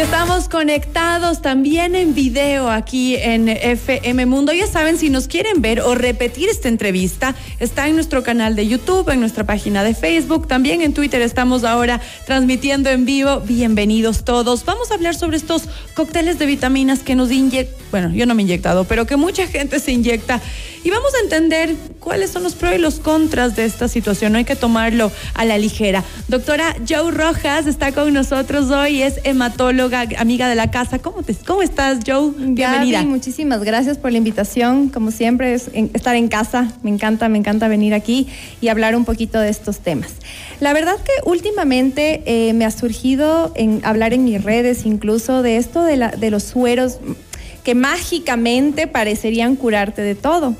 Estamos conectados también en video aquí en FM Mundo. Ya saben, si nos quieren ver o repetir esta entrevista, está en nuestro canal de YouTube, en nuestra página de Facebook, también en Twitter estamos ahora transmitiendo en vivo. Bienvenidos todos. Vamos a hablar sobre estos cócteles de vitaminas que nos inyectan, bueno, yo no me he inyectado, pero que mucha gente se inyecta. Y vamos a entender cuáles son los pros y los contras de esta situación. No hay que tomarlo a la ligera. Doctora Joe Rojas está con nosotros hoy, es hematóloga amiga de la casa. ¿Cómo, te, cómo estás, Joe? Bienvenida. muchísimas gracias por la invitación. Como siempre, es estar en casa. Me encanta, me encanta venir aquí y hablar un poquito de estos temas. La verdad que últimamente eh, me ha surgido en hablar en mis redes incluso de esto de, la, de los sueros que mágicamente parecerían curarte de todo.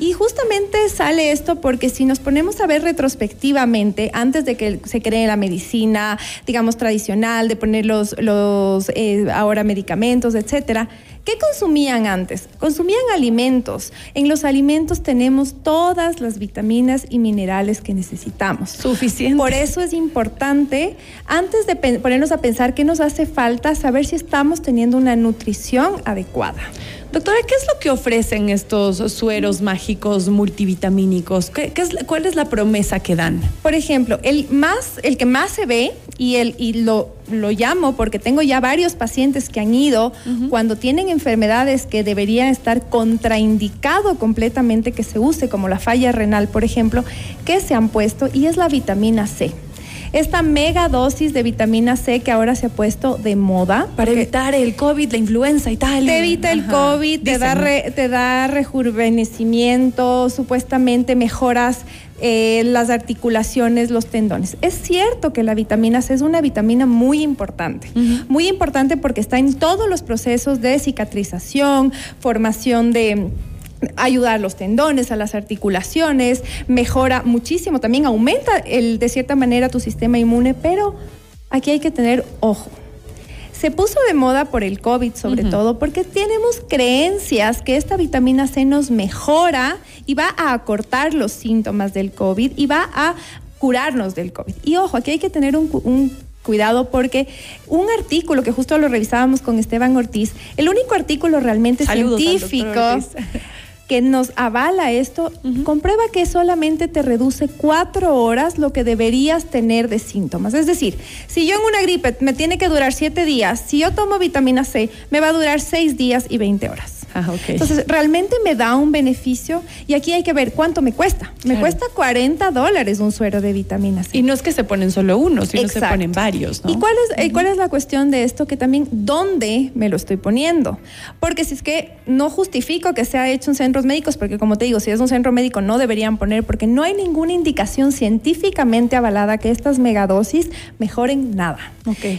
Y justamente sale esto porque si nos ponemos a ver retrospectivamente, antes de que se cree la medicina, digamos, tradicional, de poner los, los eh, ahora medicamentos, etcétera, ¿Qué consumían antes? Consumían alimentos. En los alimentos tenemos todas las vitaminas y minerales que necesitamos. Suficiente. Por eso es importante, antes de ponernos a pensar qué nos hace falta, saber si estamos teniendo una nutrición adecuada. Doctora, ¿qué es lo que ofrecen estos sueros mágicos multivitamínicos? ¿Qué, es, ¿Cuál es la promesa que dan? Por ejemplo, el, más, el que más se ve y, el, y lo, lo llamo porque tengo ya varios pacientes que han ido cuando tienen enfermedades que deberían estar contraindicado completamente que se use, como la falla renal, por ejemplo, que se han puesto y es la vitamina C esta mega dosis de vitamina C que ahora se ha puesto de moda. Para evitar el COVID, la influenza y tal. Te evita el COVID, te da, te da rejuvenecimiento, supuestamente mejoras eh, las articulaciones, los tendones. Es cierto que la vitamina C es una vitamina muy importante, muy importante porque está en todos los procesos de cicatrización, formación de ayuda a los tendones, a las articulaciones, mejora muchísimo, también aumenta el, de cierta manera tu sistema inmune, pero aquí hay que tener ojo. Se puso de moda por el COVID sobre todo porque tenemos creencias que esta vitamina C nos mejora y va a acortar los síntomas del COVID y va a curarnos del COVID. Y ojo, aquí hay que tener un, cuidado porque un artículo que justo lo revisábamos con Esteban Ortiz, el único artículo realmente científico que nos avala esto, comprueba que solamente te reduce cuatro horas lo que deberías tener de síntomas. Es decir, si yo en una gripe me tiene que durar siete días, si yo tomo vitamina C, me va a durar seis días y 20 horas. Ah, Entonces, realmente me da un beneficio y aquí hay que ver cuánto me cuesta. Me cuesta 40 dólares un suero de vitamina C. Y no es que se ponen solo uno, sino se ponen varios. ¿Y cuál es, eh, cuál es la cuestión de esto? Que también, ¿dónde me lo estoy poniendo? Porque si es que no justifico que sea hecho en centros médicos, porque como te digo, si es un centro médico no deberían poner, porque no hay ninguna indicación científicamente avalada que estas megadosis mejoren nada.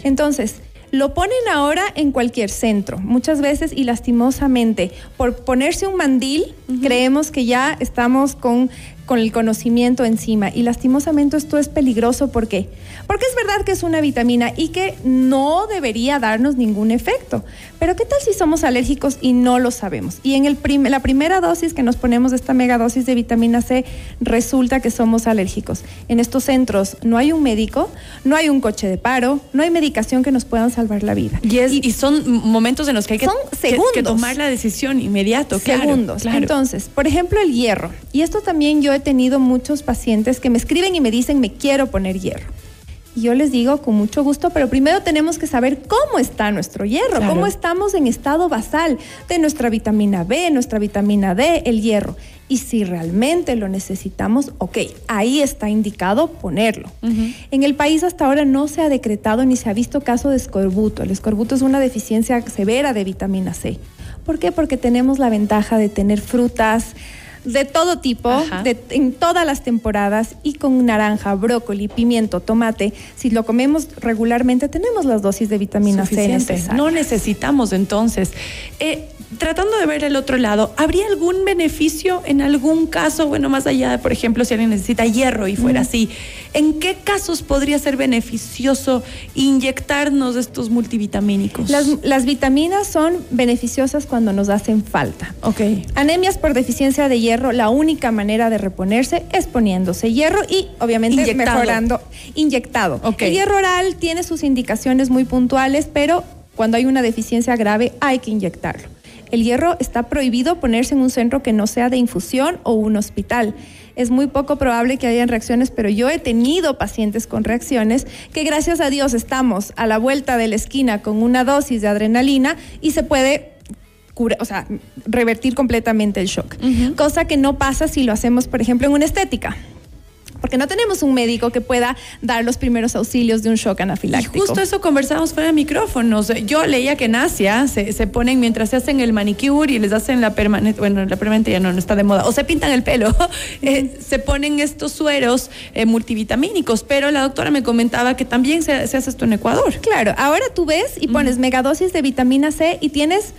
Entonces, lo ponen ahora en cualquier centro, muchas veces y lastimosamente. Por ponerse un mandil, creemos que ya estamos con con el conocimiento encima. Y lastimosamente esto es peligroso. ¿Por qué? Porque es verdad que es una vitamina y que no debería darnos ningún efecto. Pero ¿qué tal si somos alérgicos y no lo sabemos? Y en el la primera dosis que nos ponemos de esta megadosis de vitamina C, resulta que somos alérgicos. En estos centros no hay un médico, no hay un coche de paro, no hay medicación que nos puedan salvar la vida. Y, y, son momentos en los que hay que, tomar la decisión inmediato. Segundos. Entonces, por ejemplo, el hierro. Y esto también yo he tenido muchos pacientes que me escriben y me dicen, me quiero poner hierro. Y yo les digo con mucho gusto, pero primero tenemos que saber cómo está nuestro hierro, cómo estamos en estado basal de nuestra vitamina B, nuestra vitamina D, el hierro. Y si realmente lo necesitamos, ok, ahí está indicado ponerlo. En el país hasta ahora no se ha decretado ni se ha visto caso de escorbuto. El escorbuto es una deficiencia severa de vitamina C. ¿Por qué? Porque tenemos la ventaja de tener frutas, de todo tipo, en todas las temporadas y con naranja, brócoli, pimiento, tomate. Si lo comemos regularmente, tenemos las dosis de vitamina C No necesitamos entonces. Eh, tratando de ver el otro lado, ¿habría algún beneficio en algún caso, bueno, más allá de, por ejemplo, si alguien necesita hierro y fuera así? ¿En qué casos podría ser beneficioso inyectarnos estos multivitamínicos? Las, vitaminas son beneficiosas cuando nos hacen falta. Ok. Anemias por deficiencia de hierro, la única manera de reponerse es poniéndose hierro y obviamente mejorando inyectado. El hierro oral tiene sus indicaciones muy puntuales, pero cuando hay una deficiencia grave hay que inyectarlo. El hierro está prohibido ponerse en un centro que no sea de infusión o un hospital. Es muy poco probable que hayan reacciones, pero yo he tenido pacientes con reacciones que gracias a Dios estamos a la vuelta de la esquina con una dosis de adrenalina y se puede o sea, revertir completamente el shock. Cosa que no pasa si lo hacemos, por ejemplo, en una estética porque no tenemos un médico que pueda dar los primeros auxilios de un shock anafiláctico. Y justo eso conversamos fuera de micrófonos. Yo leía que en Asia se, se ponen mientras se hacen el manicure y les hacen la permanente, bueno, la permanente ya no, no está de moda, o se pintan el pelo, eh, se ponen estos sueros eh, multivitamínicos, pero la doctora me comentaba que también se, hace esto en Ecuador. Claro, ahora tú ves y pones megadosis de vitamina C y tienes,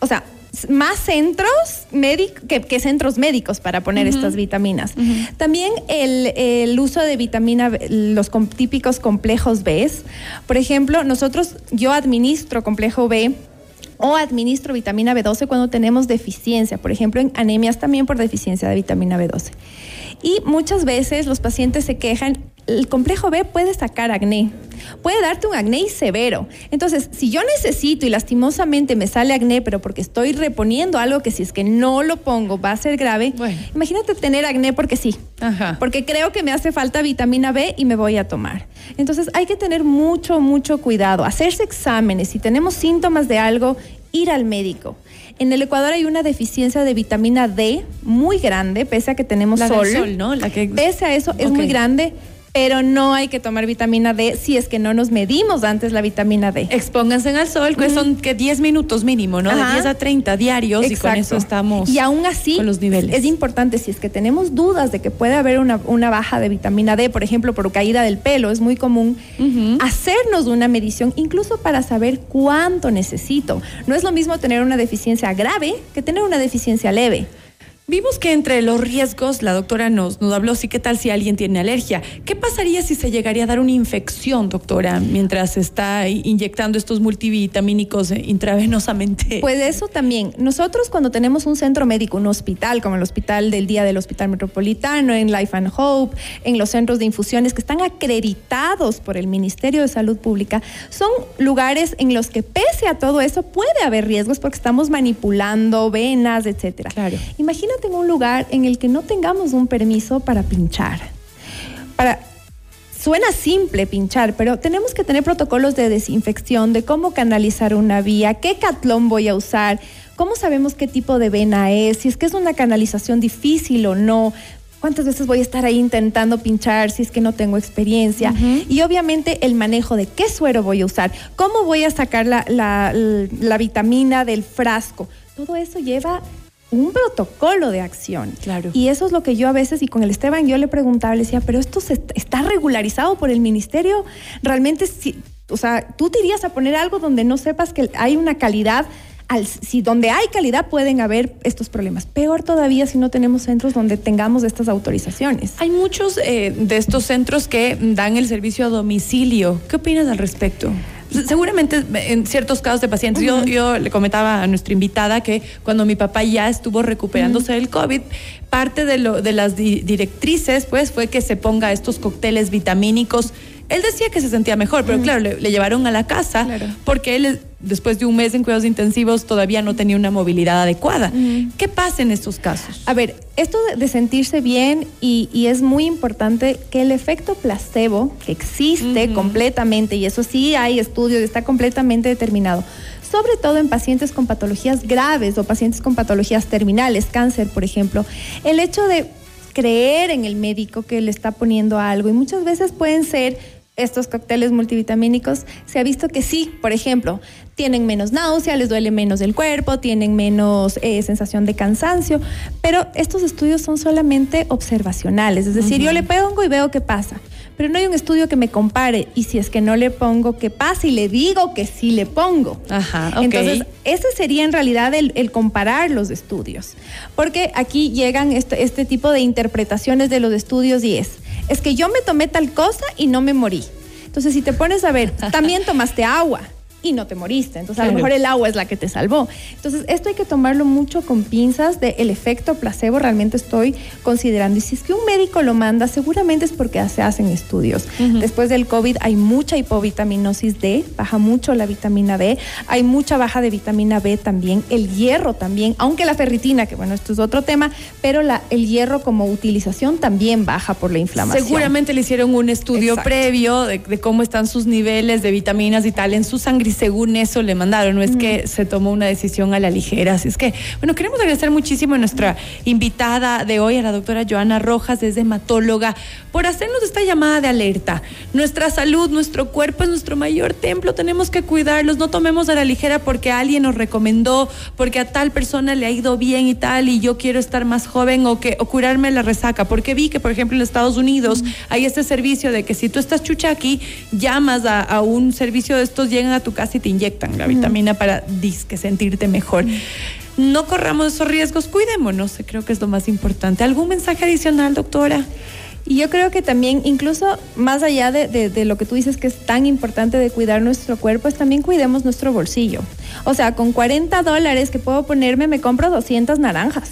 o sea, más centros médicos que, centros médicos para poner estas vitaminas. También el, uso de vitamina, los típicos complejos B. Por ejemplo, nosotros, yo administro complejo B o administro vitamina B12 cuando tenemos deficiencia, por ejemplo, en anemias también por deficiencia de vitamina B12. Y muchas veces los pacientes se quejan, el complejo B puede sacar acné, puede darte un acné severo. Entonces, si yo necesito y lastimosamente me sale acné, pero porque estoy reponiendo algo que si es que no lo pongo va a ser grave, imagínate tener acné porque sí, porque creo que me hace falta vitamina B y me voy a tomar. Entonces, hay que tener mucho, mucho cuidado, hacerse exámenes. Si tenemos síntomas de algo, ir al médico. En el Ecuador hay una deficiencia de vitamina D muy grande, pese a que tenemos la sol. sol ¿no? La que... Pese a eso, es muy grande pero no hay que tomar vitamina D si es que no nos medimos antes la vitamina D. Expónganse al sol, que son que 10 minutos mínimo, ¿no? De 10 a 30 diarios y con eso estamos Y aún así, con los niveles. es importante, si es que tenemos dudas de que puede haber una, baja de vitamina D, por ejemplo, por caída del pelo, es muy común, hacernos una medición incluso para saber cuánto necesito. No es lo mismo tener una deficiencia grave que tener una deficiencia leve. Vimos que entre los riesgos, la doctora nos, nos habló, sí, ¿qué tal si alguien tiene alergia? ¿Qué pasaría si se llegaría a dar una infección, doctora, mientras está inyectando estos multivitamínicos intravenosamente? Pues eso también. Nosotros cuando tenemos un centro médico, un hospital, como el hospital del día del Hospital Metropolitano, en Life and Hope, en los centros de infusiones que están acreditados por el Ministerio de Salud Pública, son lugares en los que pese a todo eso puede haber riesgos porque estamos manipulando venas, etcétera. Claro. Imagínate en un lugar en el que no tengamos un permiso para pinchar. Para, suena simple pinchar, pero tenemos que tener protocolos de desinfección, de cómo canalizar una vía, qué catlón voy a usar, cómo sabemos qué tipo de vena es, si es que es una canalización difícil o no. ¿Cuántas veces voy a estar ahí intentando pinchar si es que no tengo experiencia? Y obviamente el manejo de qué suero voy a usar, cómo voy a sacar la, la vitamina del frasco. Todo eso lleva un protocolo de acción. Claro. Y eso es lo que yo a veces, y con el Esteban yo le preguntaba, le decía, pero esto está regularizado por el ministerio. Realmente, si, o sea, tú te irías a poner algo donde no sepas que hay una calidad. Al, si donde hay calidad pueden haber estos problemas. Peor todavía si no tenemos centros donde tengamos estas autorizaciones. Hay muchos eh, de estos centros que dan el servicio a domicilio. ¿Qué opinas al respecto? Seguramente en ciertos casos de pacientes, yo, yo le comentaba a nuestra invitada que cuando mi papá ya estuvo recuperándose del COVID, parte de, lo, de las directrices pues fue que se ponga estos cócteles vitamínicos él decía que se sentía mejor, pero claro, le, llevaron a la casa porque él, después de un mes en cuidados intensivos, todavía no tenía una movilidad adecuada. ¿Qué pasa en estos casos? A ver, esto de, sentirse bien y, es muy importante que el efecto placebo, que existe completamente, y eso sí hay estudios, está completamente determinado, sobre todo en pacientes con patologías graves o pacientes con patologías terminales, cáncer, por ejemplo, el hecho de creer en el médico que le está poniendo algo y muchas veces pueden ser estos cócteles multivitamínicos, se ha visto que sí, por ejemplo, tienen menos náusea, les duele menos el cuerpo, tienen menos eh, sensación de cansancio, pero estos estudios son solamente observacionales, es decir, yo le pongo y veo qué pasa, pero no hay un estudio que me compare y si es que no le pongo, ¿qué pasa? Y le digo que sí le pongo. Ajá, Entonces, ese sería en realidad el, comparar los estudios, porque aquí llegan este, este tipo de interpretaciones de los estudios y es, es que yo me tomé tal cosa y no me morí. Entonces, si te pones a ver, también tomaste agua, y no te moriste. Entonces, a lo mejor el agua es la que te salvó. Entonces, esto hay que tomarlo mucho con pinzas de el efecto placebo, realmente estoy considerando. Y si es que un médico lo manda, seguramente es porque se hacen estudios. Después del COVID hay mucha hipovitaminosis D, baja mucho la vitamina D, hay mucha baja de vitamina B también, el hierro también, aunque la ferritina, que bueno, esto es otro tema, pero la, el hierro como utilización también baja por la inflamación. Seguramente le hicieron un estudio previo de, de, cómo están sus niveles de vitaminas y tal en su sangre y según eso le mandaron, no es que se tomó una decisión a la ligera. Así es que, bueno, queremos agradecer muchísimo a nuestra invitada de hoy, a la doctora Joana Rojas, desde hematóloga, por hacernos esta llamada de alerta. Nuestra salud, nuestro cuerpo es nuestro mayor templo, tenemos que cuidarlos, no tomemos a la ligera porque alguien nos recomendó, porque a tal persona le ha ido bien y tal, y yo quiero estar más joven o, que, o curarme la resaca, porque vi que, por ejemplo, en Estados Unidos hay este servicio de que si tú estás chucha aquí, llamas a, a un servicio de estos, llegan a tu casa y te inyectan la vitamina para disque sentirte mejor. No corramos esos riesgos, cuidémonos, creo que es lo más importante. ¿Algún mensaje adicional, doctora? Y yo creo que también, incluso más allá de, de, lo que tú dices que es tan importante de cuidar nuestro cuerpo, es también cuidemos nuestro bolsillo. O sea, con 40 dólares que puedo ponerme, me compro 200 naranjas.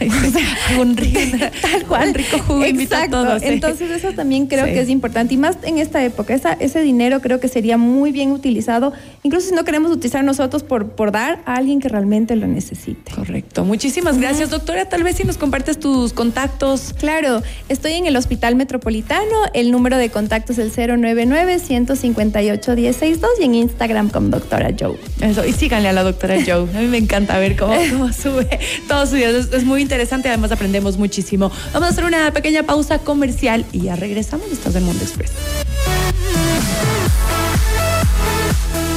un rico, tal cual. rico jugo Exacto. Entonces eso también creo que es importante y más en esta época. Esa, ese dinero creo que sería muy bien utilizado, incluso si no queremos utilizar nosotros por, por dar a alguien que realmente lo necesite. Correcto. Muchísimas gracias, doctora. Tal vez si nos compartes tus contactos. Claro, estoy en el Hospital Metropolitano. El número de contacto es el 099 158 162 y en Instagram como doctora Joe. Eso, y síganle a la doctora Joe. A mí me encanta ver cómo, cómo sube todos sus videos. Es, muy interesante, además aprendemos muchísimo. Vamos a hacer una pequeña pausa comercial y ya regresamos. Estás en Mundo Express.